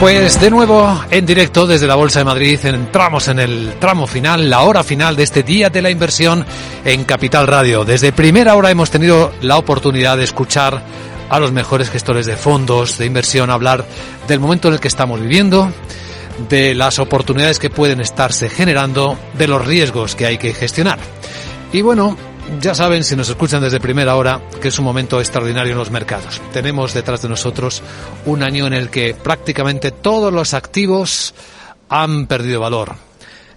Pues de nuevo en directo desde la Bolsa de Madrid entramos en el tramo final, la hora final de este día de la inversión en Capital Radio. Desde primera hora hemos tenido la oportunidad de escuchar a los mejores gestores de fondos de inversión hablar del momento en el que estamos viviendo, de las oportunidades que pueden estarse generando, de los riesgos que hay que gestionar. Y bueno, ya saben, si nos escuchan desde primera hora, que es un momento extraordinario en los mercados. Tenemos detrás de nosotros un año en el que prácticamente todos los activos han perdido valor.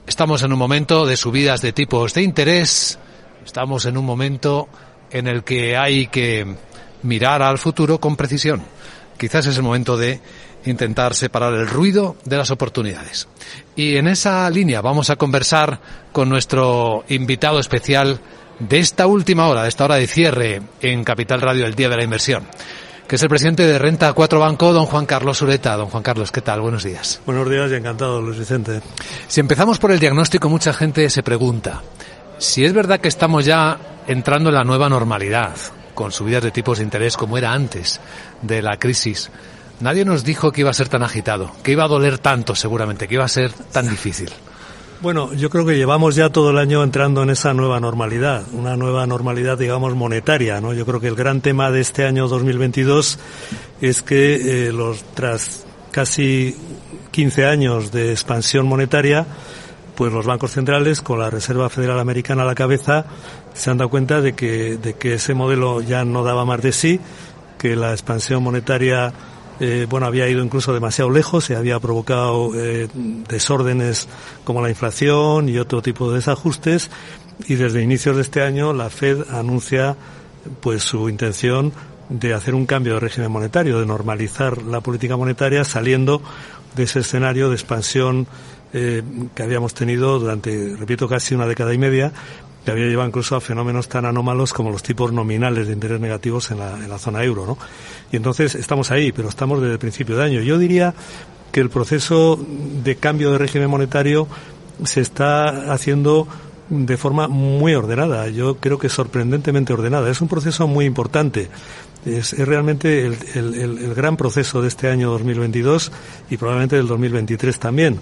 Estamos en un momento de subidas de tipos de interés, estamos en un momento en el que hay que mirar al futuro con precisión. Quizás es el momento de intentar separar el ruido de las oportunidades. Y en esa línea vamos a conversar con nuestro invitado especial, de esta última hora, de esta hora de cierre en Capital Radio, el Día de la Inversión, que es el presidente de Renta 4 Banco, don Juan Carlos Ureta. Don Juan Carlos, ¿qué tal? Buenos días. Buenos días y encantado, Luis Vicente. Si empezamos por el diagnóstico, mucha gente se pregunta si es verdad que estamos ya entrando en la nueva normalidad, con subidas de tipos de interés como era antes de la crisis. Nadie nos dijo que iba a ser tan agitado, que iba a doler tanto seguramente, que iba a ser tan difícil. Bueno, yo creo que llevamos ya todo el año entrando en esa nueva normalidad, una nueva normalidad, digamos, monetaria, ¿no? Yo creo que el gran tema de este año 2022 es que eh, los tras casi 15 años de expansión monetaria, pues los bancos centrales, con la Reserva Federal Americana a la cabeza, se han dado cuenta de que, de que ese modelo ya no daba más de sí, que la expansión monetaria eh, bueno, había ido incluso demasiado lejos, se había provocado eh, desórdenes como la inflación y otro tipo de desajustes. Y desde inicios de este año la Fed anuncia pues su intención de hacer un cambio de régimen monetario, de normalizar la política monetaria saliendo de ese escenario de expansión eh, que habíamos tenido durante, repito, casi una década y media, que había llevado incluso a fenómenos tan anómalos como los tipos nominales de interés negativos en la, en la zona euro, ¿no? Y entonces estamos ahí, pero estamos desde el principio de año. Yo diría que el proceso de cambio de régimen monetario se está haciendo de forma muy ordenada, yo creo que sorprendentemente ordenada. Es un proceso muy importante. Es, realmente el, gran proceso de este año 2022 y probablemente del 2023 también.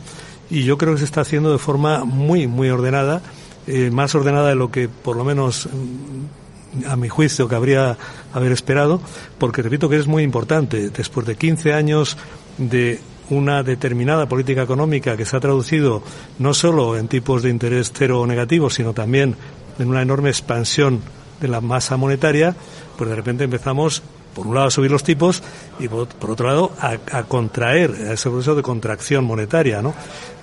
Y yo creo que se está haciendo de forma muy, muy ordenada eh, más ordenada de lo que por lo menos mm, a mi juicio cabría haber esperado, porque repito que es muy importante. Después de 15 años de una determinada política económica que se ha traducido no solo en tipos de interés cero o negativos, sino también en una enorme expansión de la masa monetaria, pues de repente empezamos por un lado a subir los tipos y por, otro lado a, contraer, a ese proceso de contracción monetaria, ¿no?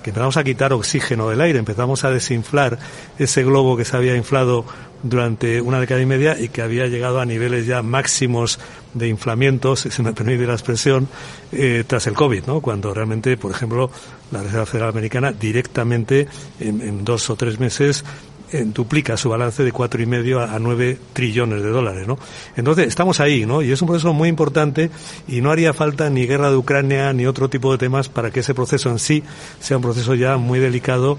Que empezamos a quitar oxígeno del aire, empezamos a desinflar ese globo que se había inflado durante una década y media y que había llegado a niveles ya máximos de inflamientos, si se me permite la expresión, eh, tras el COVID, ¿no? Cuando realmente, por ejemplo, la Reserva Federal Americana directamente en, en dos o tres meses duplica su balance de cuatro y medio a nueve trillones de dólares, ¿no? Entonces estamos ahí, ¿no? Y es un proceso muy importante y no haría falta ni guerra de Ucrania ni otro tipo de temas para que ese proceso en sí sea un proceso ya muy delicado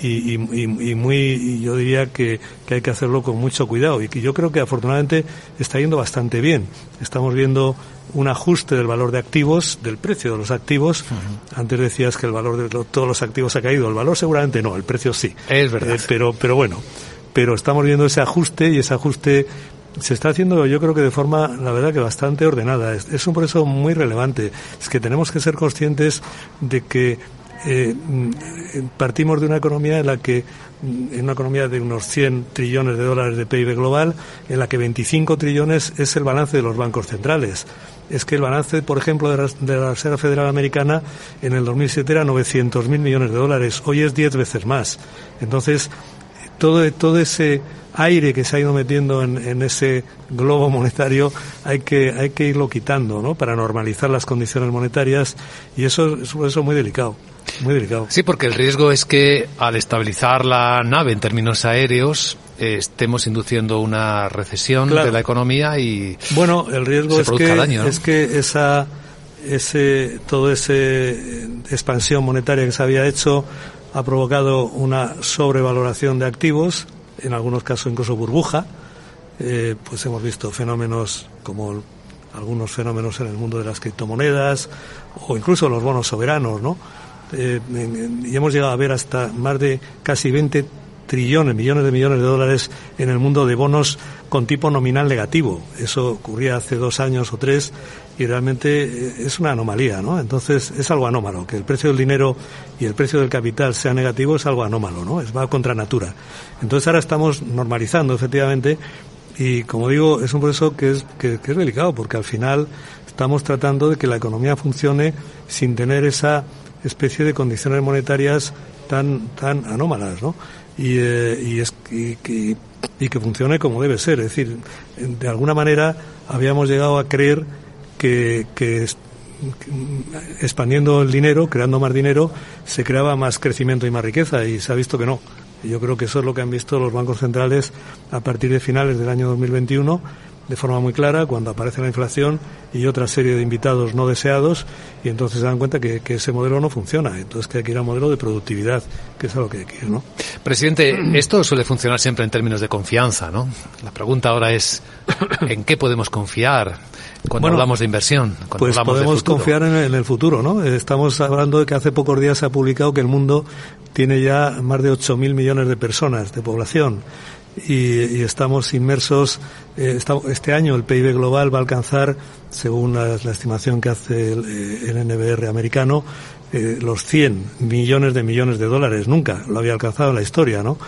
y, y, y, muy, yo diría que, que, hay que hacerlo con mucho cuidado y que yo creo que afortunadamente está yendo bastante bien. Estamos viendo un ajuste del valor de activos, del precio de los activos. Uh -huh. Antes decías que el valor de todos los activos ha caído. El valor seguramente no, el precio sí. Es verdad. Eh, pero, pero bueno, pero estamos viendo ese ajuste y ese ajuste se está haciendo yo creo que de forma, la verdad que bastante ordenada. Es, es un proceso muy relevante. Es que tenemos que ser conscientes de que eh, partimos de una economía en la que en una economía de unos 100 trillones de dólares de PIB global, en la que 25 trillones es el balance de los bancos centrales. Es que el balance, por ejemplo, de la, Reserva Federal Americana en el 2007 era 900 mil millones de dólares. Hoy es 10 veces más. Entonces, todo, todo ese aire que se ha ido metiendo en, ese globo monetario hay que, hay que irlo quitando, ¿no? Para normalizar las condiciones monetarias y eso es eso muy delicado. Muy delicado. Sí, porque el riesgo es que al estabilizar la nave en términos aéreos eh, estemos induciendo una recesión claro. de la economía y bueno, el riesgo es que, daño, ¿no? es que esa ese todo ese expansión monetaria que se había hecho ha provocado una sobrevaloración de activos, en algunos casos incluso burbuja. Eh, pues hemos visto fenómenos como algunos fenómenos en el mundo de las criptomonedas o incluso los bonos soberanos, ¿no? Eh, y hemos llegado a ver hasta más de casi 20 trillones, millones de millones de dólares en el mundo de bonos con tipo nominal negativo. Eso ocurría hace dos años o tres y realmente eh, es una anomalía, ¿no? Entonces es algo anómalo. Que el precio del dinero y el precio del capital sea negativo es algo anómalo, ¿no? Es va contra natura. Entonces ahora estamos normalizando, efectivamente, y como digo, es un proceso que es, que es delicado porque al final estamos tratando de que la economía funcione sin tener esa especie de condiciones monetarias tan, tan anómalas, ¿no? Y, eh, y, es, y, que funcione como debe ser. Es decir, de alguna manera habíamos llegado a creer que, que expandiendo el dinero, creando más dinero, se creaba más crecimiento y más riqueza y se ha visto que no. Yo creo que eso es lo que han visto los bancos centrales a partir de finales del año 2021 de forma muy clara cuando aparece la inflación y otra serie de invitados no deseados y entonces se dan cuenta que, ese modelo no funciona. Entonces que hay que ir a un modelo de productividad, que es algo que hay que ir, ¿no? Presidente, esto suele funcionar siempre en términos de confianza, ¿no? La pregunta ahora es, ¿en qué podemos confiar? Cuando hablamos de inversión, cuando pues podemos confiar en, en, el futuro, ¿no? Estamos hablando de que hace pocos días se ha publicado que el mundo tiene ya más de 8.000 millones de personas de población y, estamos inmersos. Eh, este año el PIB global va a alcanzar, según la, estimación que hace el, eh, NBR americano, eh, los 100 millones de millones de dólares. Nunca lo había alcanzado en la historia, ¿no?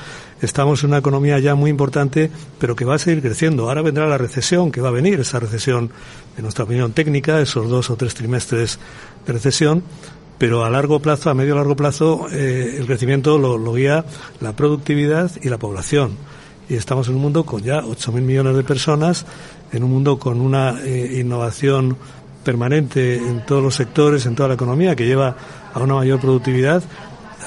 Estamos en una economía ya muy importante, pero que va a seguir creciendo. Ahora vendrá la recesión, que va a venir, esa recesión, en nuestra opinión técnica, esos dos o tres trimestres de recesión, pero a largo plazo, a medio largo plazo, el crecimiento lo guía la productividad y la población y estamos en un mundo con ya 8.000 millones de personas, en un mundo con una eh, innovación permanente en todos los sectores, en toda la economía, que lleva a una mayor productividad.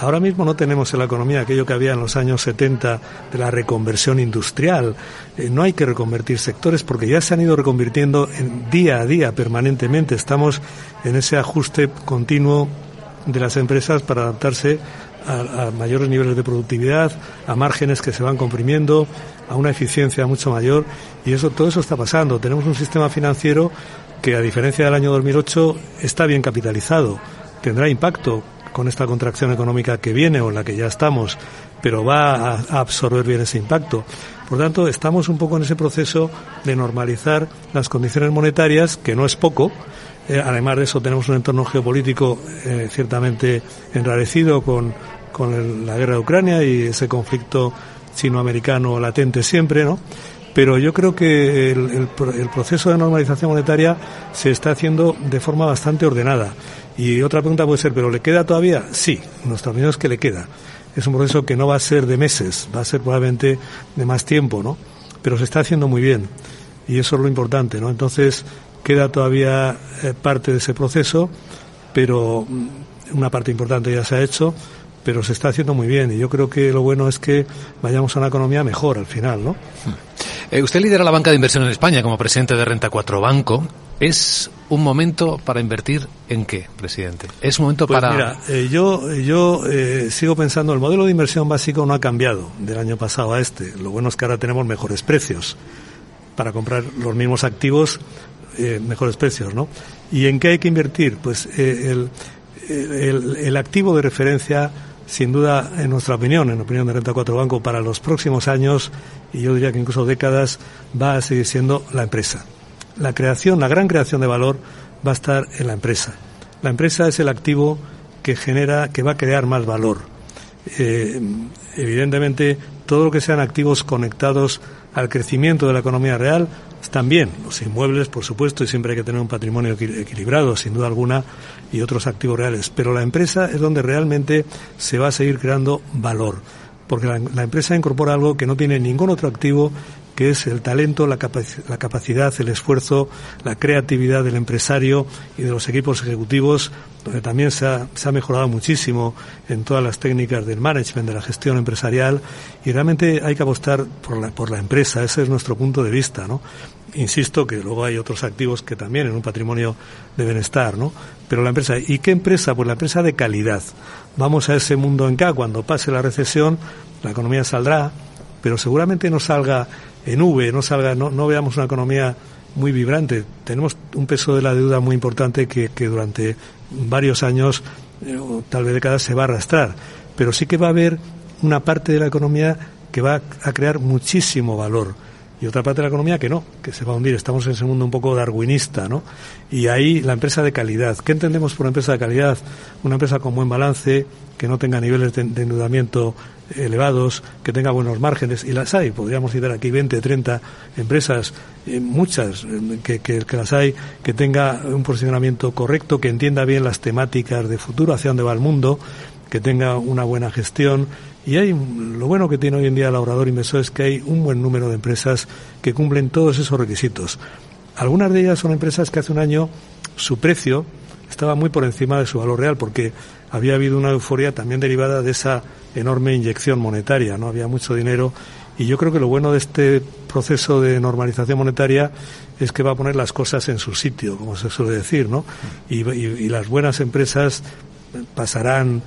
Ahora mismo no tenemos en la economía aquello que había en los años 70 de la reconversión industrial. Eh, no hay que reconvertir sectores porque ya se han ido reconvirtiendo en día a día, permanentemente. Estamos en ese ajuste continuo de las empresas para adaptarse a, mayores niveles de productividad, a márgenes que se van comprimiendo, a una eficiencia mucho mayor y eso todo eso está pasando. Tenemos un sistema financiero que a diferencia del año 2008 está bien capitalizado, tendrá impacto con esta contracción económica que viene o en la que ya estamos, pero va a, absorber bien ese impacto. Por tanto, estamos un poco en ese proceso de normalizar las condiciones monetarias, que no es poco, eh, además de eso, tenemos un entorno geopolítico eh, ciertamente enrarecido con, con la guerra de Ucrania y ese conflicto chino-americano latente siempre, ¿no? Pero yo creo que el, el, proceso de normalización monetaria se está haciendo de forma bastante ordenada. Y otra pregunta puede ser, ¿pero le queda todavía? Sí, nuestra opinión es que le queda. Es un proceso que no va a ser de meses, va a ser probablemente de más tiempo, ¿no? Pero se está haciendo muy bien. Y eso es lo importante, ¿no? Entonces, Queda todavía eh, parte de ese proceso, pero mm, una parte importante ya se ha hecho, pero se está haciendo muy bien y yo creo que lo bueno es que vayamos a una economía mejor al final, ¿no? Eh, usted lidera la banca de inversión en España como presidente de Renta 4 Banco. ¿Es un momento para invertir en qué, presidente? ¿Es un momento pues para...? Mira, eh, yo, yo sigo pensando, el modelo de inversión básico no ha cambiado del año pasado a este. Lo bueno es que ahora tenemos mejores precios para comprar los mismos activos eh, mejores precios, ¿no? ¿Y en qué hay que invertir? Pues eh, el, el, el, activo de referencia, sin duda, en nuestra opinión, en opinión de Renta 4 Banco, para los próximos años, y yo diría que incluso décadas, va a seguir siendo la empresa. La creación, la gran creación de valor va a estar en la empresa. La empresa es el activo que genera, que va a crear más valor. Eh, evidentemente, todo lo que sean activos conectados al crecimiento de la economía real también los inmuebles, por supuesto, y siempre hay que tener un patrimonio equilibrado, sin duda alguna, y otros activos reales. Pero la empresa es donde realmente se va a seguir creando valor, porque la, empresa incorpora algo que no tiene ningún otro activo que es el talento, la, la, capacidad, el esfuerzo, la creatividad del empresario y de los equipos ejecutivos, donde también se ha, se ha, mejorado muchísimo en todas las técnicas del management, de la gestión empresarial, y realmente hay que apostar por la, por la empresa, ese es nuestro punto de vista, ¿no? Insisto que luego hay otros activos que también en un patrimonio deben estar, ¿no? Pero la empresa, ¿y qué empresa? Pues la empresa de calidad. Vamos a ese mundo en K, cuando pase la recesión, la economía saldrá, pero seguramente no salga en V, no salga, no, veamos una economía muy vibrante. Tenemos un peso de la deuda muy importante que, que durante varios años eh, o tal vez décadas se va a arrastrar. Pero sí que va a haber una parte de la economía que va a crear muchísimo valor y otra parte de la economía que no, que se va a hundir. Estamos en ese mundo un poco darwinista, ¿no? Y ahí la empresa de calidad. ¿Qué entendemos por empresa de calidad? Una empresa con buen balance, que no tenga niveles de, endeudamiento elevados, que tenga buenos márgenes, y las hay. Podríamos citar aquí 20, 30 empresas, eh, muchas eh, que, las hay, que tenga un posicionamiento correcto, que entienda bien las temáticas de futuro, hacia dónde va el mundo, que tenga una buena gestión y hay, lo bueno que tiene hoy en día el ahorrador inversor es que hay un buen número de empresas que cumplen todos esos requisitos. Algunas de ellas son empresas que hace un año su precio estaba muy por encima de su valor real porque había habido una euforia también derivada de esa enorme inyección monetaria, no había mucho dinero y yo creo que lo bueno de este proceso de normalización monetaria es que va a poner las cosas en su sitio, como se suele decir, ¿no? y las buenas empresas pasarán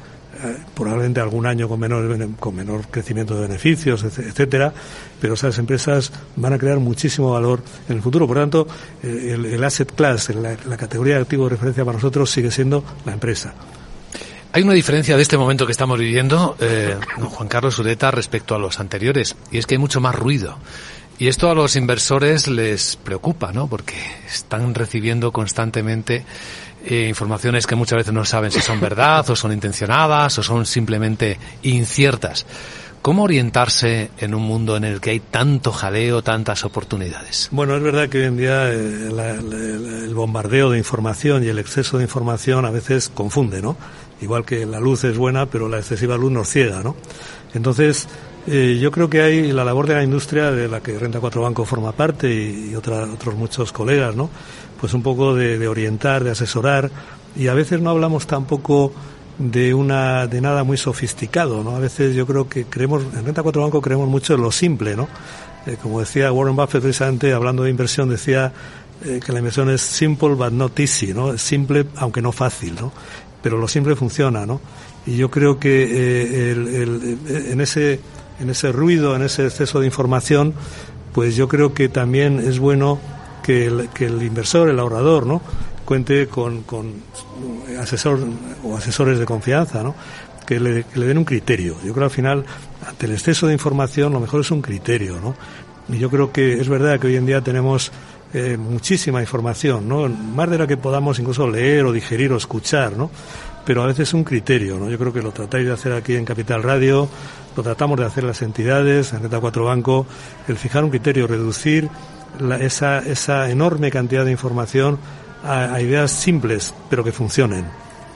probablemente algún año con menor, con menor crecimiento de beneficios, etcétera, pero esas empresas van a crear muchísimo valor en el futuro. Por lo tanto, eh, el, asset class, la, categoría de activo de referencia para nosotros sigue siendo la empresa. Hay una diferencia de este momento que estamos viviendo, eh, Juan Carlos Ureta, respecto a los anteriores, y es que hay mucho más ruido. Y esto a los inversores les preocupa, ¿no? Porque están recibiendo constantemente eh, informaciones que muchas veces no saben si son verdad o son intencionadas o son simplemente inciertas. ¿Cómo orientarse en un mundo en el que hay tanto jaleo, tantas oportunidades? Bueno, es verdad que hoy en día eh, el bombardeo de información y el exceso de información a veces confunde, ¿no? Igual que la luz es buena, pero la excesiva luz nos ciega, ¿no? Entonces, eh, yo creo que hay la labor de la industria de la que Renta 4 Banco forma parte y, y otros muchos colegas, ¿no? pues un poco de, orientar, de asesorar, y a veces no hablamos tampoco de una de nada muy sofisticado, ¿no? A veces yo creo que creemos en Renta 4 Banco creemos mucho en lo simple, ¿no? Eh, como decía Warren Buffett precisamente hablando de inversión decía eh, que la inversión es simple but not easy, ¿no? Es simple aunque no fácil, ¿no? Pero lo simple funciona, ¿no? Y yo creo que eh, el, en ese en ese ruido, en ese exceso de información, pues yo creo que también es bueno que el, inversor, el ahorrador, ¿no? cuente con, con asesor o asesores de confianza, ¿no? Que le, le, den un criterio. Yo creo que al final, ante el exceso de información, lo mejor es un criterio, ¿no? Y yo creo que es verdad que hoy en día tenemos eh, muchísima información, ¿no? Más de la que podamos incluso leer o digerir o escuchar, ¿no? Pero a veces es un criterio, ¿no? Yo creo que lo tratáis de hacer aquí en Capital Radio, lo tratamos de hacer las entidades, en Reta 4 Banco, el fijar un criterio, reducir esa, esa enorme cantidad de información a, ideas simples, pero que funcionen.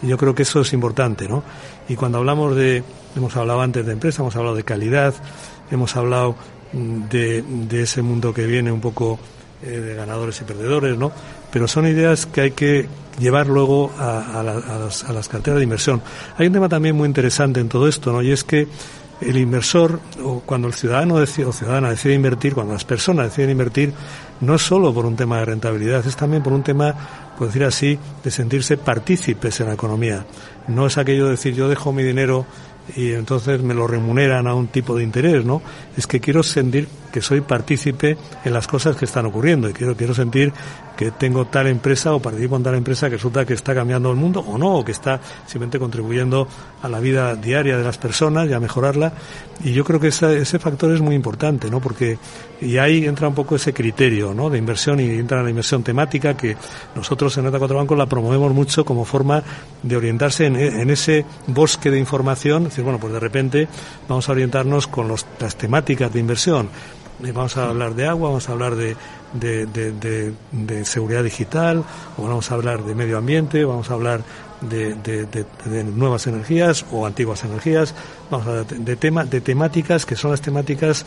Y yo creo que eso es importante, ¿no? Y cuando hablamos de, hemos hablado antes de empresa, hemos hablado de calidad, hemos hablado mm, de, de ese mundo que viene un poco eh, de ganadores y perdedores, ¿no? Pero son ideas que hay que llevar luego a, a, las, a las carteras de inversión. Hay un tema también muy interesante en todo esto, ¿no? Y es que el inversor, o cuando el ciudadano decide, o ciudadana decide invertir, cuando las personas deciden invertir, no es solo por un tema de rentabilidad, es también por un tema, por decir así, de sentirse partícipes en la economía. No es aquello de decir yo dejo mi dinero y entonces me lo remuneran a un tipo de interés, ¿no? Es que quiero sentir que soy partícipe en las cosas que están ocurriendo y quiero, quiero sentir que tengo tal empresa o participo en tal empresa que resulta que está cambiando el mundo o no, o que está simplemente contribuyendo a la vida diaria de las personas y a mejorarla. Y yo creo que ese, factor es muy importante, ¿no? Porque y ahí entra un poco ese criterio, ¿no? De inversión y entra la inversión temática que nosotros en Neta 4 Bancos la promovemos mucho como forma de orientarse en, ese bosque de información. Es decir, bueno, pues de repente vamos a orientarnos con las temáticas de inversión vamos a hablar de agua, vamos a hablar de, de, seguridad digital, o vamos a hablar de medio ambiente, vamos a hablar de, nuevas energías o antiguas energías, vamos a hablar de, tema, de temáticas que son las temáticas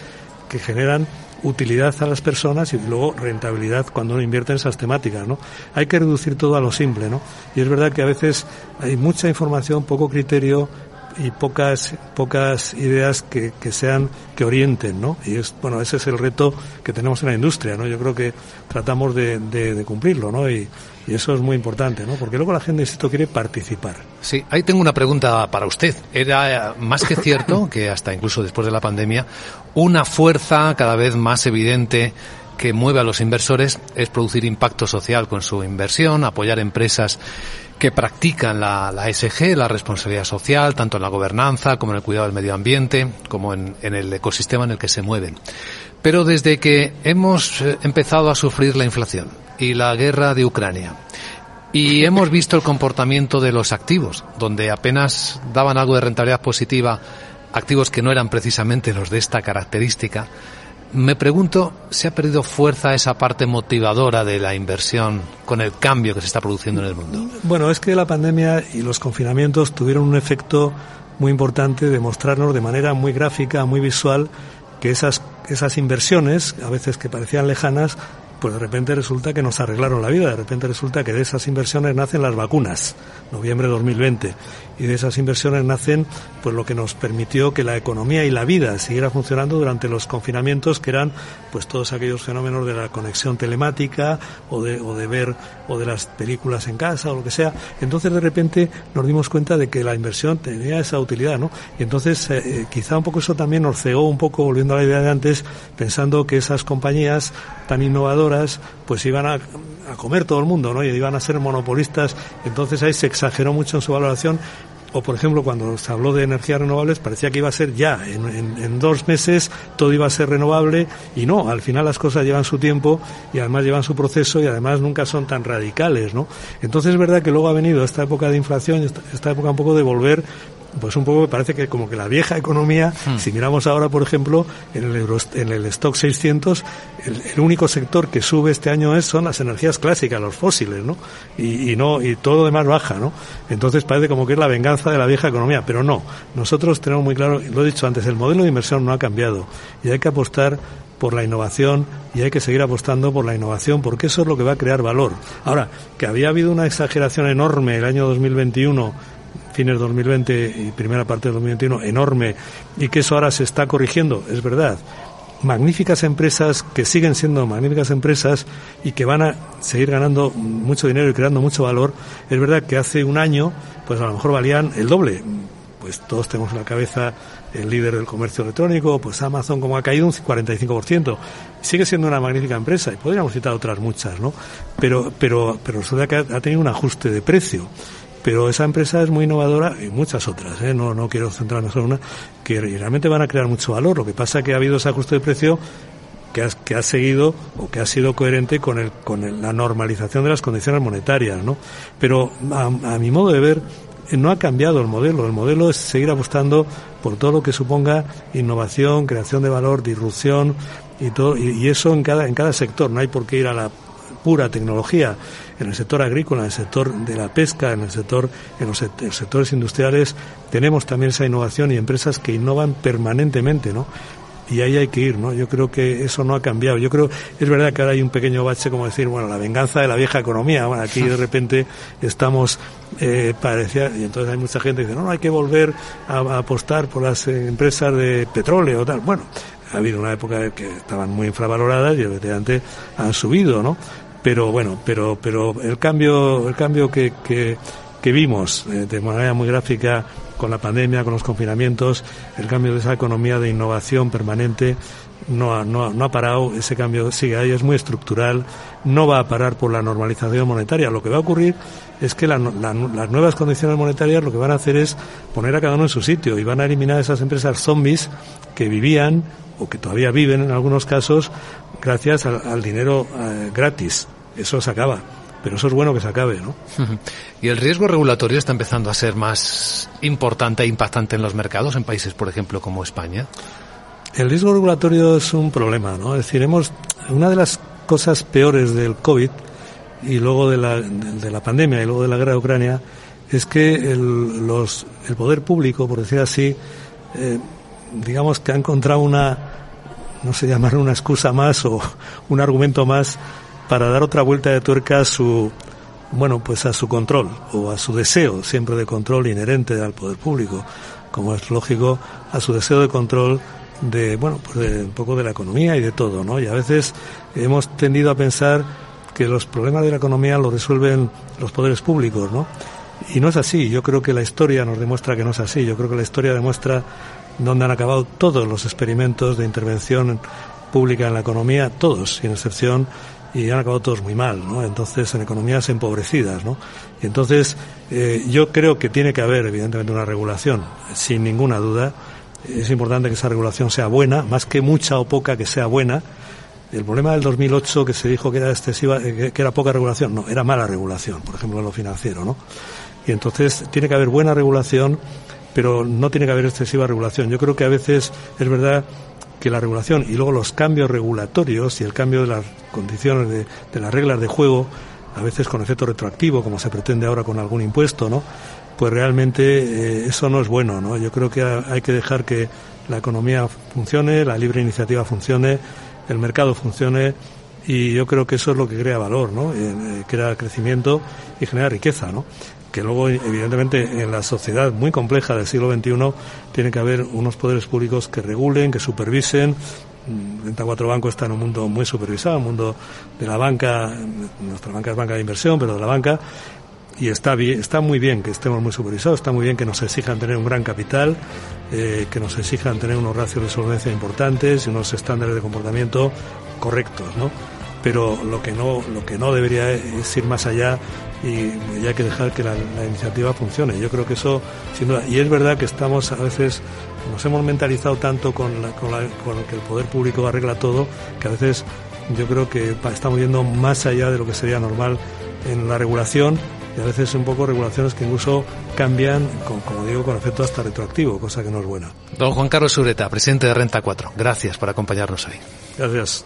que generan utilidad a las personas y luego rentabilidad cuando uno invierte en esas temáticas, ¿no? Hay que reducir todo a lo simple, ¿no? Y es verdad que a veces hay mucha información, poco criterio, y pocas pocas ideas que, que sean que orienten no y es bueno ese es el reto que tenemos en la industria no yo creo que tratamos de, de, cumplirlo no y, eso es muy importante no porque luego la gente insisto quiere participar. Sí ahí tengo una pregunta para usted. Era más que cierto que hasta incluso después de la pandemia una fuerza cada vez más evidente que mueve a los inversores es producir impacto social con su inversión, apoyar empresas que practican la, la ESG, la responsabilidad social, tanto en la gobernanza como en el cuidado del medio ambiente, como en, en el ecosistema en el que se mueven. Pero desde que hemos eh, empezado a sufrir la inflación y la guerra de Ucrania, y hemos visto el comportamiento de los activos, donde apenas daban algo de rentabilidad positiva activos que no eran precisamente los de esta característica, me pregunto, ¿se ha perdido fuerza esa parte motivadora de la inversión con el cambio que se está produciendo en el mundo? Bueno, es que la pandemia y los confinamientos tuvieron un efecto muy importante de mostrarnos de manera muy gráfica, muy visual, que esas, esas inversiones, a veces que parecían lejanas, pues de repente resulta que nos arreglaron la vida, de repente resulta que de esas inversiones nacen las vacunas, noviembre de 2020, y de esas inversiones nacen pues lo que nos permitió que la economía y la vida siguiera funcionando durante los confinamientos que eran pues todos aquellos fenómenos de la conexión telemática o de, o de ver o de las películas en casa o lo que sea. Entonces de repente nos dimos cuenta de que la inversión tenía esa utilidad, ¿no? Y entonces eh, eh quizá un poco eso también nos cegó un poco, volviendo a la idea de antes, pensando que esas compañías tan innovadoras pues iban a, a comer todo el mundo, ¿no? Y iban a ser monopolistas. Entonces ahí se exageró mucho en su valoración o por ejemplo cuando se habló de energías renovables parecía que iba a ser ya, en, dos meses todo iba a ser renovable y no, al final las cosas llevan su tiempo y además llevan su proceso y además nunca son tan radicales, ¿no? Entonces es verdad que luego ha venido esta época de inflación, esta época un poco de volver pues un poco me parece que como que la vieja economía, hmm. si miramos ahora, por ejemplo, en el, Euro, en el stock 600, el, el, único sector que sube este año es son las energías clásicas, los fósiles, ¿no? Y, y, no y todo lo demás baja, ¿no? Entonces parece como que es la venganza de la vieja economía, pero no. Nosotros tenemos muy claro, lo he dicho antes, el modelo de inversión no ha cambiado y hay que apostar por la innovación y hay que seguir apostando por la innovación porque eso es lo que va a crear valor. Ahora, que había habido una exageración enorme el año 2021 fines de 2020 y primera parte de 2021 enorme y que eso ahora se está corrigiendo, es verdad. Magníficas empresas que siguen siendo magníficas empresas y que van a seguir ganando mucho dinero y creando mucho valor. Es verdad que hace un año, pues a lo mejor valían el doble. Pues todos tenemos en la cabeza el líder del comercio electrónico, pues Amazon como ha caído un 45%. Sigue siendo una magnífica empresa y podríamos citar otras muchas, ¿no? Pero, pero, pero resulta que ha tenido un ajuste de precio pero esa empresa es muy innovadora y muchas otras, ¿eh? no, no quiero centrarme solo en una, que realmente van a crear mucho valor. Lo que pasa es que ha habido ese ajuste de precio que ha, que ha seguido o que ha sido coherente con, el, con el, la normalización de las condiciones monetarias, ¿no? Pero a, mi modo de ver, no ha cambiado el modelo. El modelo es seguir apostando por todo lo que suponga innovación, creación de valor, disrupción y todo, y eso en cada, en cada sector. No hay por qué ir a la pura tecnología en el sector agrícola, en el sector de la pesca, en el sector, en los sectores industriales, tenemos también esa innovación y empresas que innovan permanentemente, ¿no? y ahí hay que ir, ¿no? Yo creo que eso no ha cambiado. Yo creo, es verdad que ahora hay un pequeño bache como decir, bueno, la venganza de la vieja economía. Bueno, aquí de repente estamos, eh, parecía, y entonces hay mucha gente que dice, no, no, hay que volver a, a apostar por las eh, empresas de petróleo o tal. Bueno, ha habido una época que estaban muy infravaloradas y efectivamente han subido, ¿no? Pero bueno, pero, pero el cambio, el cambio que, que, vimos eh, de manera muy gráfica con la pandemia, con los confinamientos, el cambio de esa economía de innovación permanente no ha, no, no ha parado, ese cambio sigue ahí, es muy estructural, no va a parar por la normalización monetaria. Lo que va a ocurrir es que la, la, las nuevas condiciones monetarias lo que van a hacer es poner a cada uno en su sitio y van a eliminar esas empresas zombies que vivían o que todavía viven en algunos casos gracias al, al dinero eh, gratis. Eso se acaba. Pero eso es bueno que se acabe, ¿no? ¿Y el riesgo regulatorio está empezando a ser más importante e impactante en los mercados, en países, por ejemplo, como España? El riesgo regulatorio es un problema, ¿no? Es decir, hemos, una de las cosas peores del COVID y luego de la, de la pandemia y luego de la guerra de Ucrania es que el, los, el poder público, por decir así, eh, digamos que ha encontrado una, no sé llamar una excusa más o un argumento más para dar otra vuelta de tuerca a su, bueno, pues a su control o a su deseo siempre de control inherente al poder público, como es lógico, a su deseo de control de, bueno, pues de un poco de la economía y de todo, ¿no? Y a veces hemos tendido a pensar que los problemas de la economía los resuelven los poderes públicos, ¿no? Y no es así. Yo creo que la historia nos demuestra que no es así. Yo creo que la historia demuestra dónde han acabado todos los experimentos de intervención pública en la economía, todos, sin excepción, y han acabado todos muy mal, ¿no? Entonces, en economías empobrecidas, ¿no? Y entonces, eh, yo creo que tiene que haber, evidentemente, una regulación, sin ninguna duda. Es importante que esa regulación sea buena, más que mucha o poca que sea buena. El problema del 2008 que se dijo que era excesiva, eh, que era poca regulación, no, era mala regulación, por ejemplo, en lo financiero, ¿no? Y entonces tiene que haber buena regulación, pero no tiene que haber excesiva regulación. Yo creo que a veces es verdad que la regulación y luego los cambios regulatorios y el cambio de las condiciones de, las reglas de juego, a veces con efecto retroactivo, como se pretende ahora con algún impuesto, ¿no? Pues realmente eh, eso no es bueno, ¿no? Yo creo que hay que dejar que la economía funcione, la libre iniciativa funcione, el mercado funcione y yo creo que eso es lo que crea valor, ¿no? Eh, crea crecimiento y genera riqueza, ¿no? Que luego, evidentemente, en la sociedad muy compleja del siglo XXI tiene que haber unos poderes públicos que regulen, que supervisen. 34 mm, Banco está en un mundo muy supervisado, un mundo de la banca, nuestra banca es banca de inversión, pero de la banca, y está bien, está muy bien que estemos muy supervisados, está muy bien que nos exijan tener un gran capital, eh, que nos exijan tener unos ratios de solvencia importantes y unos estándares de comportamiento correctos, ¿no? Pero lo que no, lo que no debería es ir más allá y hay que dejar que la, iniciativa funcione. Yo creo que eso, sin duda, y es verdad que estamos a veces, nos hemos mentalizado tanto con, con, que el poder público arregla todo, que a veces yo creo que estamos yendo más allá de lo que sería normal en la regulación y a veces un poco regulaciones que incluso cambian, como digo, con efecto hasta retroactivo, cosa que no es buena. Don Juan Carlos Sureta, presidente de Renta 4, gracias por acompañarnos hoy. Gracias.